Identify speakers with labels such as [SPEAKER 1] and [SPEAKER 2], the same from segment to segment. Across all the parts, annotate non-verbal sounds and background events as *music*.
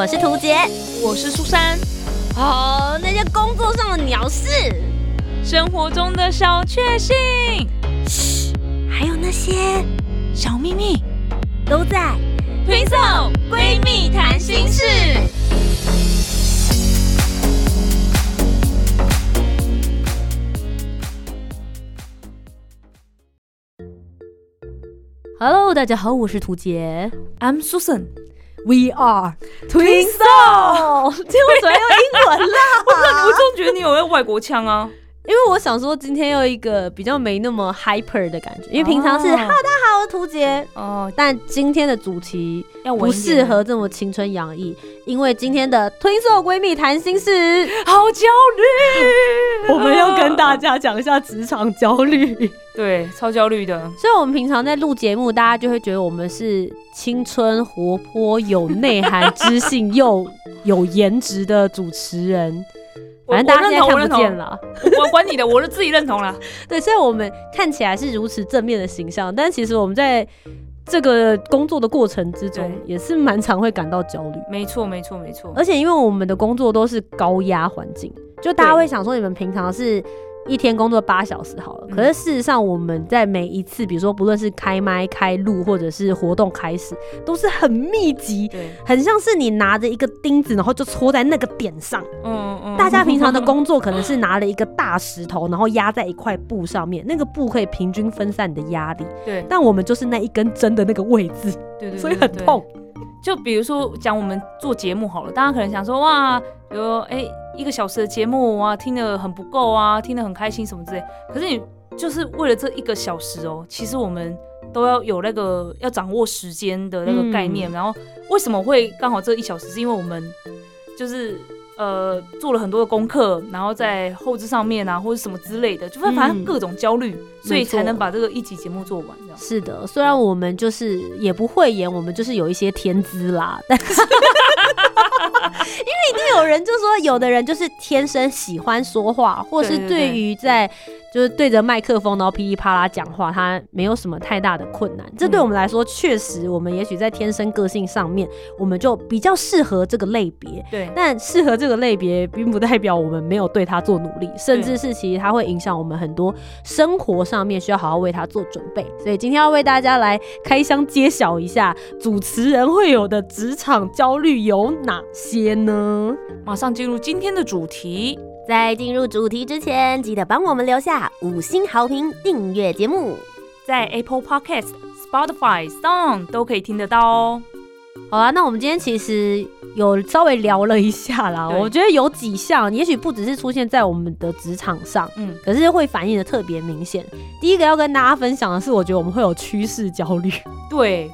[SPEAKER 1] 我是涂杰，
[SPEAKER 2] 我是苏珊。
[SPEAKER 1] 哦，那些工作上的鸟事，
[SPEAKER 2] 生活中的小确幸，
[SPEAKER 1] 嘘，还有那些
[SPEAKER 2] 小秘密，
[SPEAKER 1] 都在
[SPEAKER 2] 推送闺蜜谈心事。
[SPEAKER 1] Hello，大家好，我是涂杰
[SPEAKER 2] ，I'm Susan。
[SPEAKER 1] We are twin soul。今天为什么要用英文啦？*laughs*
[SPEAKER 2] 我总觉得你有个外国腔啊。
[SPEAKER 1] 因为我想说，今天有一个比较没那么 hyper 的感觉，因为平常是 Hello 大家好，我是涂杰。哦，但今天的主题不适合这么青春洋溢，因为今天的 Twin Soul 闺蜜谈心事。
[SPEAKER 2] 好焦虑，*laughs*
[SPEAKER 1] 我们要跟大家讲一下职场焦虑，*laughs*
[SPEAKER 2] 对，超焦虑的。
[SPEAKER 1] 所以我们平常在录节目，大家就会觉得我们是青春活泼、有内涵、知性又有颜值的主持人。反正大家现在看不见了，*laughs*
[SPEAKER 2] 我管你的，我是自己认同了。
[SPEAKER 1] 对，虽然我们看起来是如此正面的形象，但其实我们在这个工作的过程之中，也是蛮常会感到焦虑。
[SPEAKER 2] 没错，没错，没错。
[SPEAKER 1] 而且因为我们的工作都是高压环境，就大家会想说，你们平常是。一天工作八小时好了，可是事实上我们在每一次，比如说不论是开麦、开录，或者是活动开始，都是很密集，对，很像是你拿着一个钉子，然后就戳在那个点上。嗯嗯。大家平常的工作可能是拿了一个大石头，然后压在一块布上面，*laughs* 那个布可以平均分散你的压力。对。但我们就是那一根针的那个位置，对对，所以很痛。
[SPEAKER 2] 就比如说讲我们做节目好了，大家可能想说哇，比如哎一个小时的节目啊，听得很不够啊，听得很开心什么之类。可是你就是为了这一个小时哦，其实我们都要有那个要掌握时间的那个概念。然后为什么会刚好这一小时？是因为我们就是。呃，做了很多的功课，然后在后置上面啊，或者什么之类的，就反正各种焦虑，所以才能把这个一集节目做完。这样
[SPEAKER 1] 是的，虽然我们就是也不会演，我们就是有一些天资啦，*laughs* 但是。因为一定有人就说，有的人就是天生喜欢说话，或是对于在就是对着麦克风然后噼里啪啦讲话，他没有什么太大的困难。这对我们来说，确实我们也许在天生个性上面，我们就比较适合这个类别。对，但适合这个类别，并不代表我们没有对他做努力，甚至是其实它会影响我们很多生活上面需要好好为他做准备。所以今天要为大家来开箱揭晓一下，主持人会有的职场焦虑有哪些呢？
[SPEAKER 2] 马上进入今天的主题。
[SPEAKER 1] 在进入主题之前，记得帮我们留下五星好评，订阅节目，
[SPEAKER 2] 在 Apple Podcast、Spotify、Song 都可以听得到哦。
[SPEAKER 1] 好啦，那我们今天其实有稍微聊了一下啦。我觉得有几项，也许不只是出现在我们的职场上，嗯，可是会反映的特别明显。第一个要跟大家分享的是，我觉得我们会有趋势焦虑。
[SPEAKER 2] 对。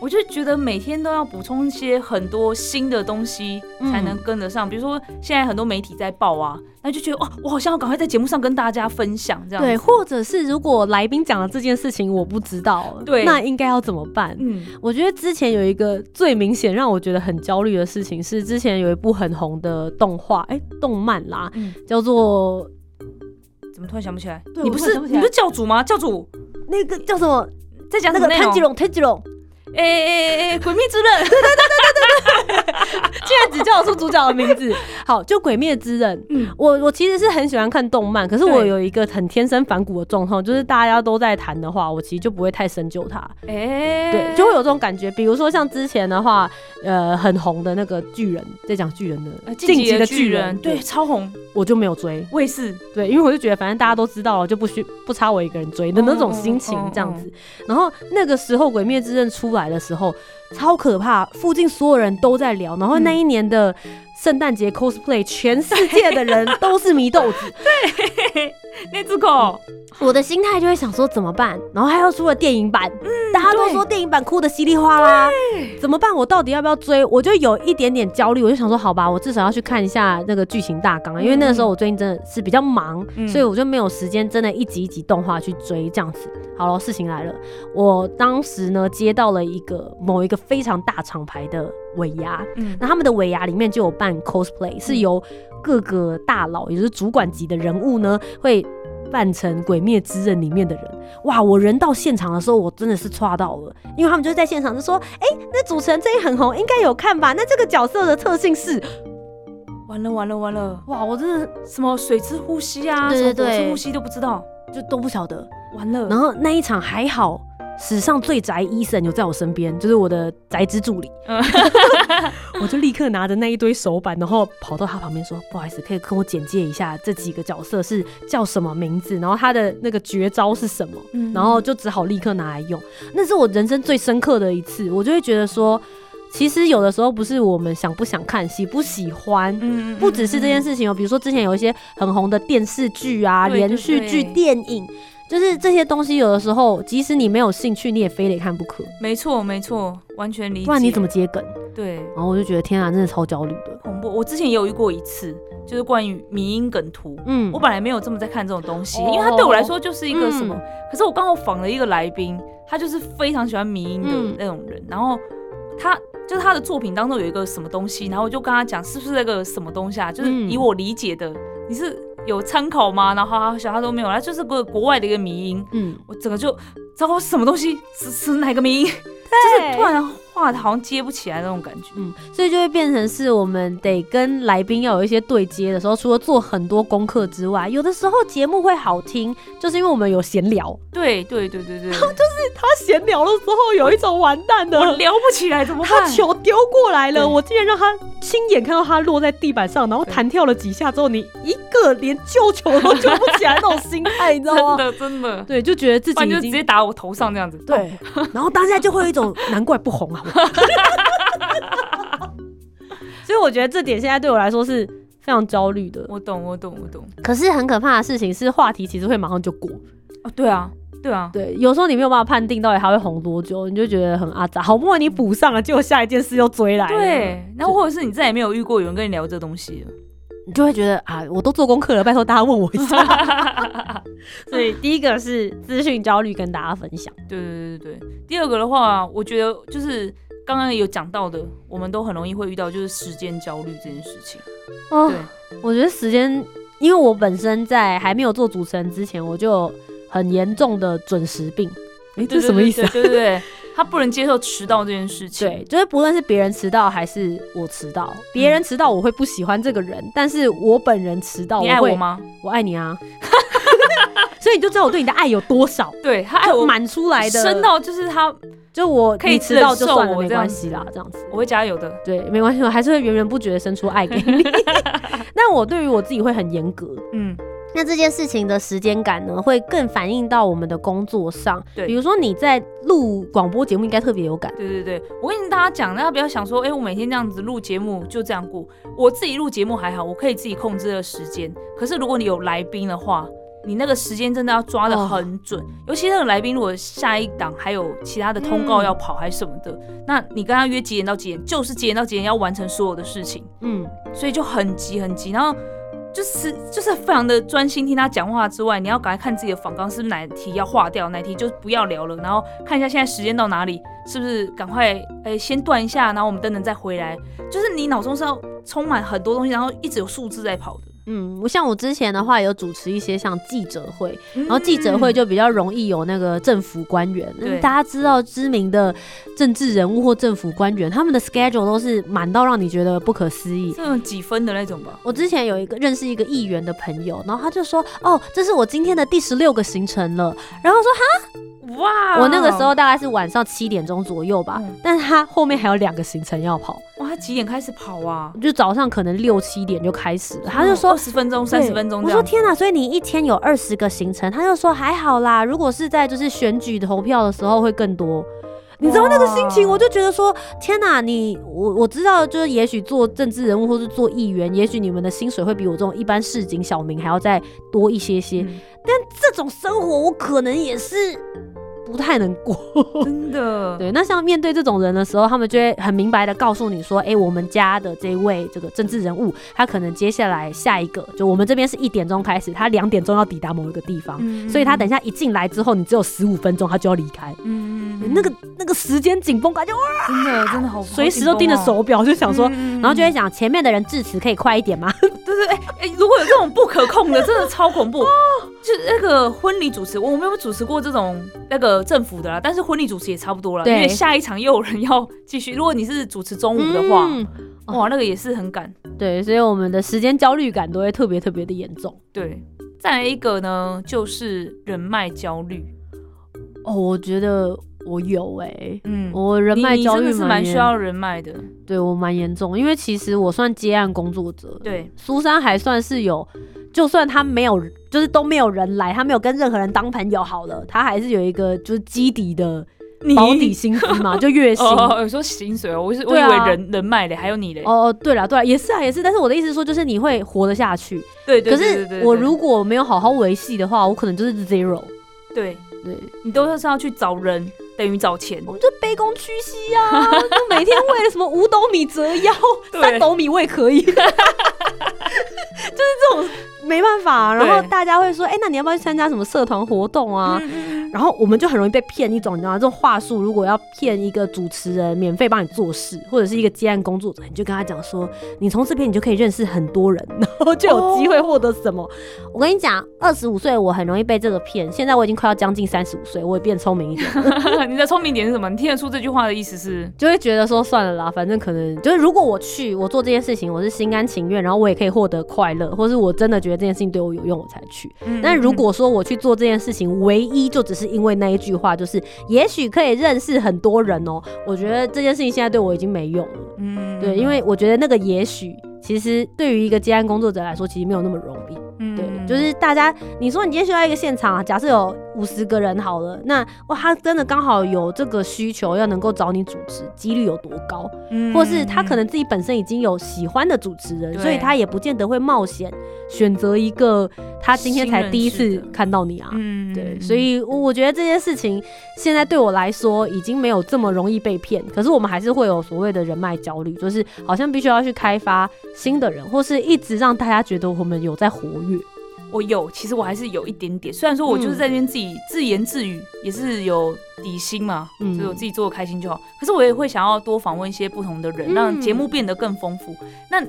[SPEAKER 2] 我就觉得每天都要补充一些很多新的东西，才能跟得上。比如说现在很多媒体在报啊，那就觉得哇，我好像要赶快在节目上跟大家分享这样。
[SPEAKER 1] 对，或者是如果来宾讲了这件事情我不知道，对，那应该要怎么办？嗯，我觉得之前有一个最明显让我觉得很焦虑的事情是，之前有一部很红的动画，哎，动漫啦，叫做
[SPEAKER 2] 怎么突然想不起来？你不是你不是教主吗？教主
[SPEAKER 1] 那个叫什么？
[SPEAKER 2] 在讲那个
[SPEAKER 1] 炭治龙，炭治龙。
[SPEAKER 2] 哎哎哎！鬼灭之刃，*laughs*
[SPEAKER 1] 对对对对对对，竟然只叫出主角的名字。好，就鬼灭之刃。嗯，我我其实是很喜欢看动漫，可是我有一个很天生反骨的状况，就是大家都在谈的话，我其实就不会太深究它。哎，对，就会有这种感觉。比如说像之前的话，呃，很红的那个巨人，在讲巨人的
[SPEAKER 2] 晋级的巨人，对，超红，
[SPEAKER 1] 我就没有追。
[SPEAKER 2] 我也是，
[SPEAKER 1] 对，因为我就觉得反正大家都知道了，就不需不差我一个人追的那种心情这样子。然后那个时候鬼灭之刃出。来的时候超可怕，附近所有人都在聊，然后那一年的圣诞节 cosplay，全世界的人都是迷豆子。*laughs*
[SPEAKER 2] 对，*laughs* 那只狗，
[SPEAKER 1] 我的心态就会想说怎么办？然后还要出了电影版，大家都说电影版哭的稀里哗啦，怎么办？我到底要不要追？我就有一点点焦虑，我就想说好吧，我至少要去看一下那个剧情大纲，因为那个时候我最近真的是比较忙，所以我就没有时间真的一集一集动画去追这样子。好了，事情来了。我当时呢接到了一个某一个非常大厂牌的尾牙，嗯，那他们的尾牙里面就有办 cosplay，是由各个大佬，也就是主管级的人物呢，会扮成《鬼灭之刃》里面的人。哇，我人到现场的时候，我真的是抓到了，因为他们就是在现场就说：“哎、那主持人这一很红，应该有看吧？那这个角色的特性是……
[SPEAKER 2] 完了完了完了，
[SPEAKER 1] 哇，我真的
[SPEAKER 2] 什么水之呼吸啊，
[SPEAKER 1] 对对
[SPEAKER 2] 什么火之呼吸都不知道，
[SPEAKER 1] 就都不晓得。
[SPEAKER 2] 完了。
[SPEAKER 1] 然后那一场还好，史上最宅医生有在我身边，就是我的宅之助理。
[SPEAKER 2] 嗯 *laughs*
[SPEAKER 1] 我就立刻拿着那一堆手板，然后跑到他旁边说：“不好意思，可以跟我简介一下这几个角色是叫什么名字，然后他的那个绝招是什么？”
[SPEAKER 2] 嗯
[SPEAKER 1] 然后就只好立刻拿来用。那是我人生最深刻的一次，我就会觉得说，其实有的时候不是我们想不想看、喜不喜欢。
[SPEAKER 2] 嗯
[SPEAKER 1] 不只是这件
[SPEAKER 2] 事，
[SPEAKER 1] 情哦，比如说之前有一些很红的电视剧啊、连续剧、电影，就是这些东西，有的时候即使你没有兴趣，你也非得看不可，
[SPEAKER 2] 没错没错，完全理解。
[SPEAKER 1] 不然你怎么接梗？
[SPEAKER 2] 对
[SPEAKER 1] 然后我就觉得天啊，真的超焦虑的。
[SPEAKER 2] 恐怖？我之前也有遇过一次，就是关于迷音梗图。
[SPEAKER 1] 嗯
[SPEAKER 2] 我本来没有这么在看这种东西，
[SPEAKER 1] 哦
[SPEAKER 2] 因为它对我来说就是一个什么。
[SPEAKER 1] 嗯
[SPEAKER 2] 可是我刚好访了一个来宾，他就是非常喜欢迷音的
[SPEAKER 1] 嗯
[SPEAKER 2] 那种人，然后他就是他的作品当中有一个什么东西，然后我就跟他讲是不是那个什么东西啊？就是
[SPEAKER 1] 嗯
[SPEAKER 2] 以我理解的，你是有参考吗？然后他小他都没有，他就是个国外的一个迷音，
[SPEAKER 1] 嗯，
[SPEAKER 2] 我整个就糟糕什么东西？是是哪个迷音？就是突然话好像接不起来那种感觉。
[SPEAKER 1] 嗯，所以就会变成是我们得跟来宾要有一些对接的时候，除了做很多功课之外，有的时候节目会好听，就是因为我们有闲聊。
[SPEAKER 2] 对对对对对，*laughs*
[SPEAKER 1] 他闲聊的时候有一种完蛋的
[SPEAKER 2] 我
[SPEAKER 1] 的，
[SPEAKER 2] 聊不起来怎么
[SPEAKER 1] 他
[SPEAKER 2] 办？
[SPEAKER 1] 球丢过来了，我竟然让他亲眼看到他落在地板上，然后
[SPEAKER 2] 对
[SPEAKER 1] 弹跳了几下之后，你一个连救球都救不起来那种心态，你知道
[SPEAKER 2] 真
[SPEAKER 1] 吗？
[SPEAKER 2] 的真的，
[SPEAKER 1] 对，就觉得自
[SPEAKER 2] 己就直
[SPEAKER 1] 己已经
[SPEAKER 2] 接打我头上这样子。
[SPEAKER 1] 对，然后当下就会有一种难怪不红啊。*laughs* 所以我觉得这点现在对我来说是非常焦虑的。
[SPEAKER 2] 我懂我懂我懂。
[SPEAKER 1] 可是很可怕的事情是，话题其实会马上就过。
[SPEAKER 2] 哦，对啊，对啊，
[SPEAKER 1] 对，有时候你没有办法判定到底还会红多久，你就觉得很阿杂。好不容易你补上了，结果下一件事又追来了，
[SPEAKER 2] 对，然后或者是你再也没有遇过有人跟你聊这东西了。
[SPEAKER 1] 你就会觉得啊，我都做功课了，拜托大家问我一下。*laughs* 所以第一个是资讯焦虑，跟大家分享。
[SPEAKER 2] 对对对对对。第二个的话，我觉得就是刚刚有讲到的，我们都很容易会遇到就是时间焦虑这件事情。
[SPEAKER 1] 哦
[SPEAKER 2] 对，
[SPEAKER 1] 我觉得时间，因为我本身在还没有做主持人之前，我就有很严重的准时病。诶，这
[SPEAKER 2] 是
[SPEAKER 1] 什么意思啊？
[SPEAKER 2] 对对对对，*laughs* 他不能接受迟到这件事情。
[SPEAKER 1] 对，就是不论是别人迟到还是我迟到，别人迟到我会不喜欢这个人，但是我本人迟到，会
[SPEAKER 2] 你爱我？吗？
[SPEAKER 1] 我爱你啊！*laughs* 所以你就知道我对你的爱有多少，
[SPEAKER 2] 对他爱我
[SPEAKER 1] 满出来的，
[SPEAKER 2] 深到就是他，
[SPEAKER 1] 就我
[SPEAKER 2] 可以
[SPEAKER 1] 迟到就算了，没关系啦，这样子。
[SPEAKER 2] 我会加油的。
[SPEAKER 1] 对，没关系，我还是会源源不绝的生出爱给你。*laughs* 但我对于我自己会很严格，
[SPEAKER 2] 嗯，
[SPEAKER 1] 那这件事情的时间感呢，会更反映到我们的工作上。
[SPEAKER 2] 对
[SPEAKER 1] 比如说你在录广播节目，应该特别有感。
[SPEAKER 2] 对对对，我跟大家讲，大家不要想说，哎、我每天这样子录节目就这样过。我自己录节目还好，我可以自己控制的时间。可是如果你有来宾的话，你那个时间真的要抓的很准，尤其那个来宾如果下一档还有其他的通告要跑还是什么的，那你跟他约几点到几点，就是几点到几点要完成所有的事情，
[SPEAKER 1] 嗯，
[SPEAKER 2] 所以就很急很急，然后。就是就是非常的专心听他讲话之外，你要赶快看自己的访纲是不是哪题要划掉，哪题就不要聊了，然后看一下现在时间到哪里，是不是赶快哎、先断一下，然后我们等等再回来。就是你脑中是要充满很多东西，然后一直有数字在跑的。
[SPEAKER 1] 嗯，我像我之前的话有主持一些像记者会，
[SPEAKER 2] 然
[SPEAKER 1] 然后记者会就比较容易有那个政府官员，
[SPEAKER 2] 对
[SPEAKER 1] 大家知道知名的政治人物或政府官员，他们的 schedule 都是满到让你觉得不可思议。
[SPEAKER 2] 这种几分的那种吧。
[SPEAKER 1] 我之前有一个认识一个议员的朋友，然后他就说：“哦，这是我今天的第十六个行程了。”然后说哈
[SPEAKER 2] 哇
[SPEAKER 1] 我那个时候大概是晚上七点钟左右吧，
[SPEAKER 2] 嗯
[SPEAKER 1] 但是他后面还有两个行程要跑，
[SPEAKER 2] 哇，他几点开始跑啊？
[SPEAKER 1] 就早上可能六七点就开始了。他就说
[SPEAKER 2] 二十分钟、三十分钟
[SPEAKER 1] 我。说天哪，所以你一天有二十个行程？他就说还好啦，如果是在就是选举投票的时候会更多。你知道那个心情，我就觉得说，天哪，你我我知道，就是也许做政治人物或是做议员，也许你们的薪水会比我这种一般市井小民还要再多一些些。
[SPEAKER 2] 嗯
[SPEAKER 1] 这种生活，我可能也是不太能过。*laughs*
[SPEAKER 2] 真的，
[SPEAKER 1] 对，那像面对这种人的时候，他们就会很明白的告诉你说，哎、我们家的这位这个政治人物，他可能接下来下一个，就我们这边是一点钟开始，他两点钟要抵达某一个地方，
[SPEAKER 2] 嗯
[SPEAKER 1] 所以他等一下一进来之后，你只有十五分钟，他就要离开。
[SPEAKER 2] 嗯，嗯
[SPEAKER 1] 那个那个时间紧绷感，就哇，
[SPEAKER 2] 真的真的好，
[SPEAKER 1] 随时都盯着手表，就想说，
[SPEAKER 2] 嗯
[SPEAKER 1] 然后就会想前面的人致辞可以快一点吗？*laughs*
[SPEAKER 2] 对对，哎、哎、如果有这种不可控的，真的超恐怖。*laughs* 就是那个婚礼主持，我没有主持过这种那个政府的啦，但是婚礼主持也差不多了，因
[SPEAKER 1] 对
[SPEAKER 2] 为下一场又有人要继续。如果你是主持中午的话，
[SPEAKER 1] 嗯
[SPEAKER 2] 哇，那个也是很赶。
[SPEAKER 1] 对，所以我们的时间焦虑感都会特别特别的严重。
[SPEAKER 2] 对，再来一个呢，就是人脉焦虑。
[SPEAKER 1] 哦，我觉得我有哎、
[SPEAKER 2] 嗯，
[SPEAKER 1] 我人脉
[SPEAKER 2] 你
[SPEAKER 1] 焦虑
[SPEAKER 2] 是蛮需要人脉的。
[SPEAKER 1] 对我蛮严重，因为其实我算接案工作者，
[SPEAKER 2] 对，
[SPEAKER 1] 苏珊还算是有，就算他没有，就是都没有人来，他没有跟任何人当朋友好了，他还是有一个就是基底的
[SPEAKER 2] 你
[SPEAKER 1] 保底薪资嘛，*laughs* 就月薪。
[SPEAKER 2] 哦，有说薪水哦，我是我以为人人脉嘞，还有你的。
[SPEAKER 1] 哦哦，对了对了，也是啊也是，但是我的意思说，就是你会活得下去。
[SPEAKER 2] 对对
[SPEAKER 1] 可是我如果没有好好维系的话，我可能就是 zero。
[SPEAKER 2] 对
[SPEAKER 1] 对，
[SPEAKER 2] 你都是要去找人，等于找钱。
[SPEAKER 1] 我们就卑躬屈膝呀、就每天为了什么五斗米折腰，*laughs* 三斗米我也可以，*laughs* 就是这种没办法。然后大家会说，哎、那你要不要去参加什么社团活动啊？
[SPEAKER 2] 嗯嗯
[SPEAKER 1] 然后我们就很容易被骗一种，你知道吗？这种话术，如果要骗一个主持人免费帮你做事，或者是一个接案工作者，你就跟他讲说，你从这边你就可以认识很多人，*laughs* 然后就有机会获得什么。我跟你讲，二十五岁我很容易被这个骗，现在我已经快要将近三十五岁，我也变聪明一点，
[SPEAKER 2] 嗯 *laughs* 你的聪明点是什么？你听得出这句话的意思是？
[SPEAKER 1] 就会觉得说算了啦，反正可能就是如果我去，我做这件事情，我是心甘情愿，然后我也可以获得快乐，或是我真的觉得这件事情对我有用，我才去。
[SPEAKER 2] 嗯
[SPEAKER 1] 但如果说我去做这件事情，唯一就只是因为那一句话，就是也许可以认识很多人哦、我觉得这件事情现在对我已经没用了。
[SPEAKER 2] 嗯
[SPEAKER 1] 对，因为我觉得那个也许，其实对于一个接案工作者来说，其实没有那么容易。
[SPEAKER 2] 嗯
[SPEAKER 1] 对，就是大家，你说你今天需要一个现场啊，假设有五十个人好了，那哇，他真的刚好有这个需求，要能够找你主持，几率有多高？
[SPEAKER 2] 嗯
[SPEAKER 1] 或是他可能自己本身已经有喜欢的主持人，所以他也不见得会冒险选择一个他今天才第一次看到你啊。
[SPEAKER 2] 嗯
[SPEAKER 1] 对，所以我我觉得这件事情现在对我来说已经没有这么容易被骗，可是我们还是会有所谓的人脉焦虑，就是好像必须要去开发新的人，或是一直让大家觉得我们有在活跃。
[SPEAKER 2] 我有，其实我还是有一点点。虽然说我就是在那边自己自言自语，也是有底薪嘛，
[SPEAKER 1] 嗯
[SPEAKER 2] 就是我自己做的开心就好。可是我也会想要多访问一些不同的人，
[SPEAKER 1] 嗯
[SPEAKER 2] 让节目变得更丰富。那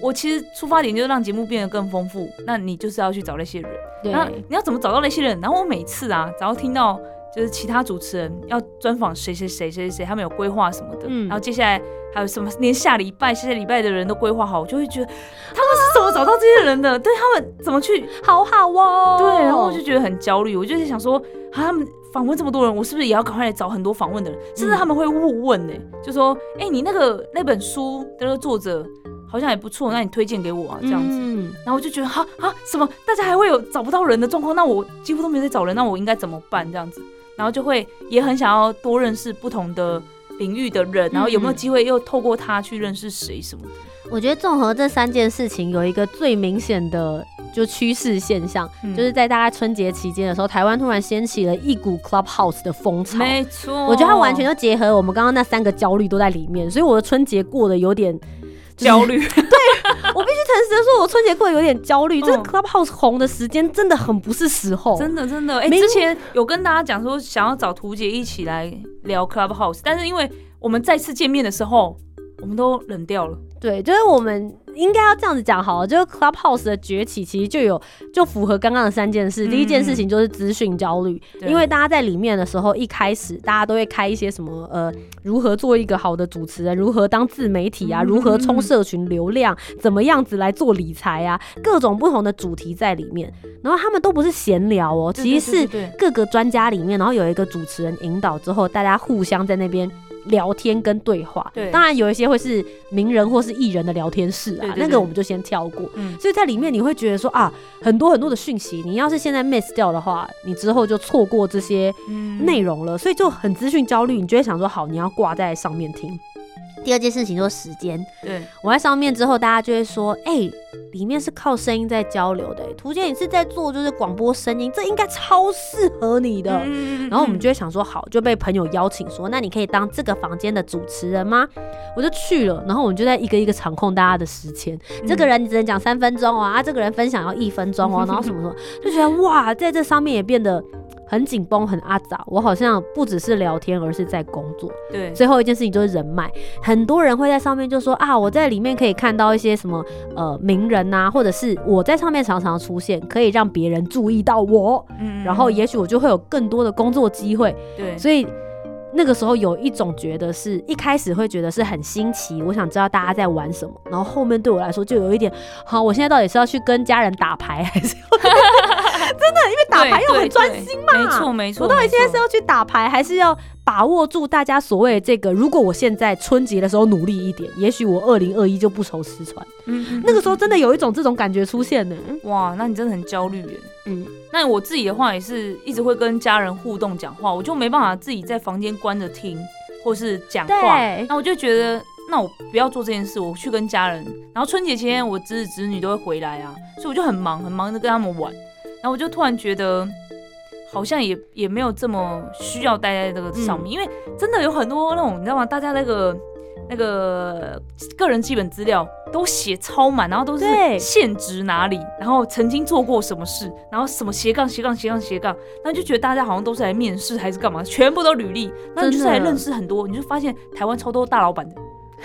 [SPEAKER 2] 我其实出发点就是让节目变得更丰富，那你就是要去找那些人。
[SPEAKER 1] 对，
[SPEAKER 2] 那你要怎么找到那些人？然后我每次啊，只要听到就是其他主持人要专访谁谁谁谁谁谁，他们有规划什么的，
[SPEAKER 1] 嗯
[SPEAKER 2] 然后接下来还有什么，连下礼拜、下下礼拜的人都规划好，我就会觉得他们是怎么找到这些人的？*gasps* 对他们怎么去？
[SPEAKER 1] 好好哦。
[SPEAKER 2] 对，然后我就觉得很焦虑，我就是想说，啊，他们访问这么多人，我是不是也要赶快来找很多访问的人？甚至他们会误问呢、就说，哎、你那个那本书的那个作者好像也不错，那你推荐给我啊，这样子。
[SPEAKER 1] 嗯
[SPEAKER 2] 然后我就觉得哈啊什么，大家还会有找不到人的状况，那我几乎都没有在找人，那我应该怎么办？这样子，然后就会也很想要多认识不同的领域的人，然后有没有机会又透过他去认识谁什么的？
[SPEAKER 1] 我觉得综合这三件事情，有一个最明显的就趋势现象，
[SPEAKER 2] 嗯
[SPEAKER 1] 就是在大概春节期间的时候，台湾突然掀起了一股 Clubhouse 的风潮。
[SPEAKER 2] 没错，
[SPEAKER 1] 我觉得它完全就结合我们刚刚那三个焦虑都在里面，所以我的春节过得有点。就是
[SPEAKER 2] 焦虑，*laughs* *laughs*
[SPEAKER 1] 我必须诚实的说，我春节过得有点焦虑。这个
[SPEAKER 2] 嗯
[SPEAKER 1] Clubhouse 红的时间真的很不是时候，
[SPEAKER 2] 真的真的，哎、
[SPEAKER 1] 没
[SPEAKER 2] 之前有跟大家讲说想要找图姐一起来聊 Clubhouse，但是因为我们再次见面的时候，我们都冷掉了。
[SPEAKER 1] 对，就是我们应该要这样子讲好了，就是 Clubhouse 的崛起其实就有就符合刚刚的三件事。
[SPEAKER 2] 嗯
[SPEAKER 1] 第一件事情就是资讯焦虑，
[SPEAKER 2] 对
[SPEAKER 1] 因为大家在里面的时候，一开始大家都会开一些什么呃，如何做一个好的主持人，如何当自媒体啊，
[SPEAKER 2] 嗯
[SPEAKER 1] 如何冲社群流量，怎么样子来做理财啊，各种不同的主题在里面。然后他们都不是闲聊哦，
[SPEAKER 2] 对
[SPEAKER 1] 其实是各个专家里面，然后有一个主持人引导之后，大家互相在那边。聊天跟对话，
[SPEAKER 2] 对。
[SPEAKER 1] 当然有一些会是名人或是艺人的聊天室啊，那个我们就先跳过。
[SPEAKER 2] 嗯，
[SPEAKER 1] 所以在里面你会觉得说啊，很多很多的讯息，你要是现在 miss 掉的话，你之后就错过这些
[SPEAKER 2] 嗯。
[SPEAKER 1] 内容了，所以就很资讯焦虑，你就会想说好，你要挂在上面听。第二件事情就是时间，
[SPEAKER 2] 对，
[SPEAKER 1] 我在上面之后，大家就会说，哎、里面是靠声音在交流的、欸，图姐你是在做就是广播声音，这应该超适合你的。
[SPEAKER 2] 嗯
[SPEAKER 1] 然后我们就会想说，好，就被朋友邀请说，那你可以当这个房间的主持人吗？我就去了，然后我们就在一个一个场控大家的时间，这个人你只能讲三分钟哦，啊，这个人分享要一分钟哦，*laughs* 然后什么什么，就觉得哇，在这上面也变得很紧绷、很阿杂，我好像不只是聊天，而是在工作。
[SPEAKER 2] 对，
[SPEAKER 1] 最后一件事情就是人脉，很多人会在上面就说啊，我在里面可以看到一些什么呃名人呐、或者是我在上面常常出现，可以让别人注意到我，
[SPEAKER 2] 嗯
[SPEAKER 1] 然后也许我就会有更多的工作机会。
[SPEAKER 2] 对，
[SPEAKER 1] 所以那个时候有一种觉得是一开始会觉得是很新奇，我想知道大家在玩什么，然后后面对我来说就有一点，好，我现在到底是要去跟家人打牌，还是 *laughs* *laughs* 真的因为打牌又很专心嘛？
[SPEAKER 2] 没错没错。
[SPEAKER 1] 我到底现在是要去打牌，还是要把握住大家所谓的这个？如果我现在春节的时候努力一点，也许我二零二一就不愁失传。
[SPEAKER 2] 嗯嗯
[SPEAKER 1] 那个时候真的有一种这种感觉出现呢。
[SPEAKER 2] 哇，那你真的很焦虑耶。
[SPEAKER 1] 嗯，
[SPEAKER 2] 那我自己的话也是一直会跟家人互动讲话，我就没办法自己在房间关着听或是讲话，那我就觉得。那我不要做这件事，我去跟家人。然后春节期间，我侄子侄女都会回来啊，所以我就很忙，很忙的跟他们玩。然后我就突然觉得，好像也也没有这么需要待在这个上面，因为真的有很多那种你知道吗？大家那个那个个人基本资料都写超满，然后都是
[SPEAKER 1] 对
[SPEAKER 2] 现职哪里，然后曾经做过什么事，然后什么斜杠斜杠斜杠斜杠，那就觉得大家好像都是来面试还是干嘛，全部都履历，那你就是来认识很多，你就发现台湾超多大老板的。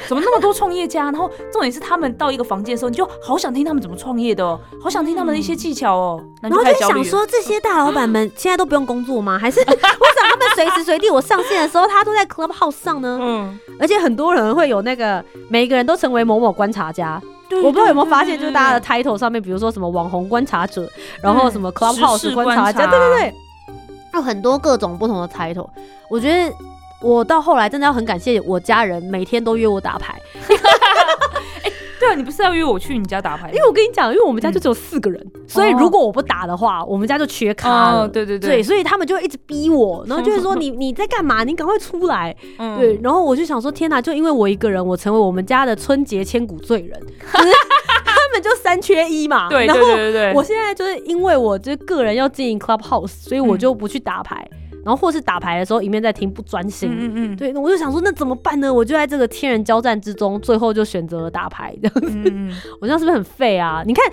[SPEAKER 2] 怎么那么多创业家？然后重点是他们到一个房间的时候，你就好想听他们怎么创业的哦，好想听他们的一些技巧哦。
[SPEAKER 1] 然后就想说，这些大老板们现在都不用工作吗？还是 *laughs* 为什么他们随时随地我上线的时候，他都在 Clubhouse 上呢？
[SPEAKER 2] 嗯，
[SPEAKER 1] 而且很多人会有那个，每一个人都成为某某观察家。
[SPEAKER 2] 对
[SPEAKER 1] 我不知道有没有发现，就是大家的 title 上面，比如说什么网红观察者，然后什么 Clubhouse 观察家，对对对，有很多各种不同的 title。我觉得我到后来真的要很感谢我家人，每天都约我打牌，*laughs*
[SPEAKER 2] 对啊，你不是要约我去你家打牌？
[SPEAKER 1] 因为我跟你讲，因为我们家就只有四个人，所以如果我不打的话，我们家就缺咖了。
[SPEAKER 2] 哦，对对
[SPEAKER 1] 对，，所以他们就会一直逼我，然后就是说你你在干嘛？你赶快出来。
[SPEAKER 2] 嗯
[SPEAKER 1] 对，，然后我就想说，天哪！就因为我一个人，我成为我们家的春节千古罪人，就是他们就三缺一嘛。
[SPEAKER 2] 对对对对对，
[SPEAKER 1] 我现在就是因为我就是个人要经营 Clubhouse，所以我
[SPEAKER 2] 嗯
[SPEAKER 1] 就不去打牌，然后或是打牌的时候一面在听不专心。
[SPEAKER 2] 嗯嗯嗯，
[SPEAKER 1] 对，那我就想说，那怎么办呢？我就在这个天人交战之中，最后就选择了打牌。这样子，
[SPEAKER 2] 嗯嗯，*laughs*
[SPEAKER 1] 我这样是不是很废啊？你看，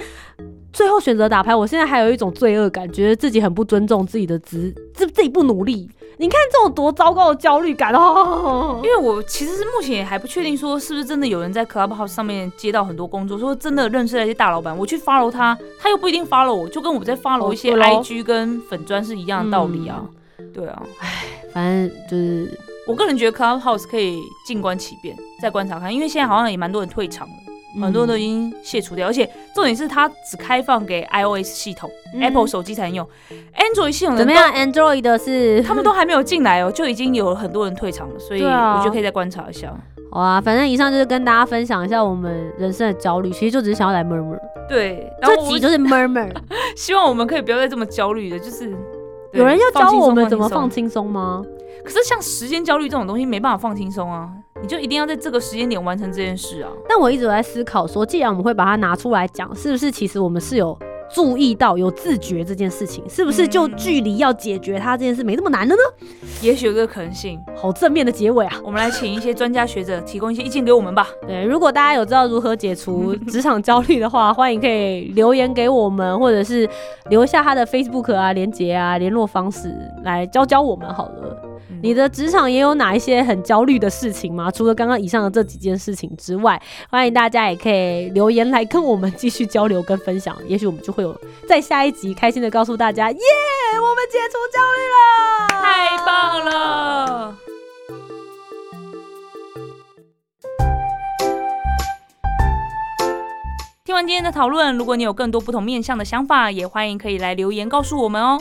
[SPEAKER 1] 最后选择打牌，我现在还有一种罪恶感，觉得自己很不尊重自己的职，自自己不努力。你看这种多糟糕的焦虑感哦
[SPEAKER 2] 因！为我其实是目前也还不确定说是不是真的有人在 Clubhouse 上面接到很多工作，说真的认识那些大老板，我去 follow 他，他又不一定 follow 我，就跟我在 follow
[SPEAKER 1] 哦
[SPEAKER 2] 一些 IG 跟粉砖是一样的道理啊。对啊，
[SPEAKER 1] 反正就是
[SPEAKER 2] 我个人觉得 Clubhouse 可以静观其变，再观察看，因为现在好像也蛮多人退场了。很多人都已经卸除掉，而且重点是它只开放给 iOS 系统、
[SPEAKER 1] 嗯
[SPEAKER 2] Apple 手机才能用，Android 系统
[SPEAKER 1] 怎么样？Android 的是
[SPEAKER 2] 他们都还没有进来哦，就已经有很多人退场了，所以我觉得可以再观察一下。
[SPEAKER 1] 好啊，反正以上就是跟大家分享一下我们人生的焦虑，其实就只是想要来 murmur，
[SPEAKER 2] 对，然后
[SPEAKER 1] 这集就是 murmur。*laughs*
[SPEAKER 2] 希望我们可以不要再这么焦虑的，就是对
[SPEAKER 1] 有人要教我们怎么放
[SPEAKER 2] 轻
[SPEAKER 1] 轻松吗？
[SPEAKER 2] 可是像时间焦虑这种东西，没办法放轻松啊，你就一定要在这个时间点完成这件事啊。
[SPEAKER 1] 但我一直有在思考说，既然我们会把它拿出来讲，是不是其实我们是有注意到、有自觉这件事情？是不是就
[SPEAKER 2] 嗯
[SPEAKER 1] 距离要解决它这件事没那么难了呢？
[SPEAKER 2] 也许有这个可能性，
[SPEAKER 1] 好正面的结尾啊！
[SPEAKER 2] 我们来请一些专家学者提供一些意见给我们吧。
[SPEAKER 1] 对，如果大家有知道如何解除 *laughs* 职场焦虑的话，欢迎可以留言给我们，或者是留下他的 Facebook 啊、连接啊、联络方式来教教我们好了。你的职场也有哪一些很焦虑的事情吗？除了刚刚以上的这几件事情之外，欢迎大家也可以留言来跟我们继续交流跟分享。也许我们就会有在下一集开心的告诉大家，耶，我们解除焦虑了，
[SPEAKER 2] 太棒了！听完今天的讨论，如果你有更多不同面向的想法，也欢迎可以来留言告诉我们哦。